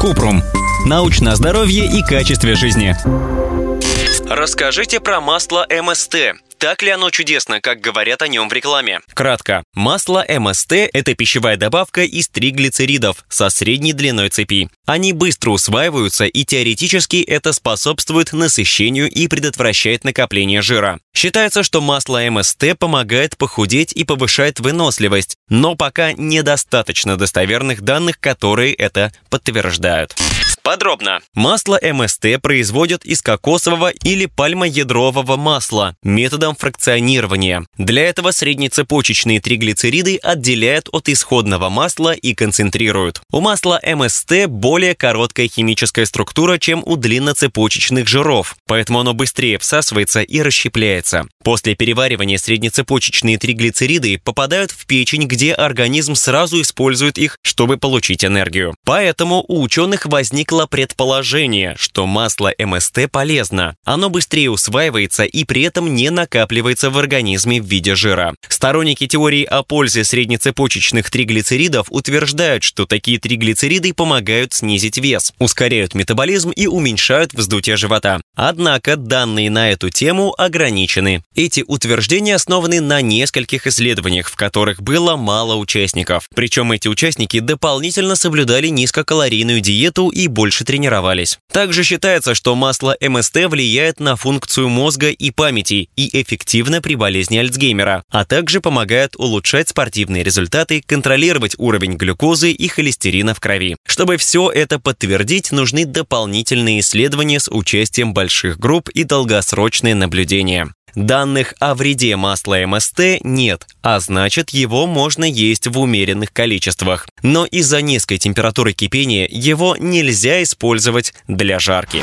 Купрум. Научное здоровье и качестве жизни. Расскажите про масло МСТ. Так ли оно чудесно, как говорят о нем в рекламе? Кратко. Масло МСТ – это пищевая добавка из триглицеридов со средней длиной цепи. Они быстро усваиваются, и теоретически это способствует насыщению и предотвращает накопление жира. Считается, что масло МСТ помогает похудеть и повышает выносливость, но пока недостаточно достоверных данных, которые это подтверждают. Подробно. Масло МСТ производят из кокосового или пальмоядрового масла методом фракционирования. Для этого среднецепочечные триглицериды отделяют от исходного масла и концентрируют. У масла МСТ более короткая химическая структура, чем у длинноцепочечных жиров, поэтому оно быстрее всасывается и расщепляется. После переваривания среднецепочечные триглицериды попадают в печень, где организм сразу использует их, чтобы получить энергию. Поэтому у ученых возникло предположение, что масло МСТ полезно. Оно быстрее усваивается и при этом не накапливается в организме в виде жира. Сторонники теории о пользе среднецепочечных триглицеридов утверждают, что такие триглицериды помогают снизить вес, ускоряют метаболизм и уменьшают вздутие живота. Однако данные на эту тему ограничены. Эти утверждения основаны на нескольких исследованиях, в которых было мало участников. Причем эти участники дополнительно соблюдали низкокалорийную диету и больше тренировались. Также считается, что масло МСТ влияет на функцию мозга и памяти и эффективно при болезни Альцгеймера, а также помогает улучшать спортивные результаты, контролировать уровень глюкозы и холестерина в крови. Чтобы все это подтвердить, нужны дополнительные исследования с участием больших групп и долгосрочные наблюдения. Данных о вреде масла МСТ нет, а значит его можно есть в умеренных количествах. Но из-за низкой температуры кипения его нельзя использовать для жарки.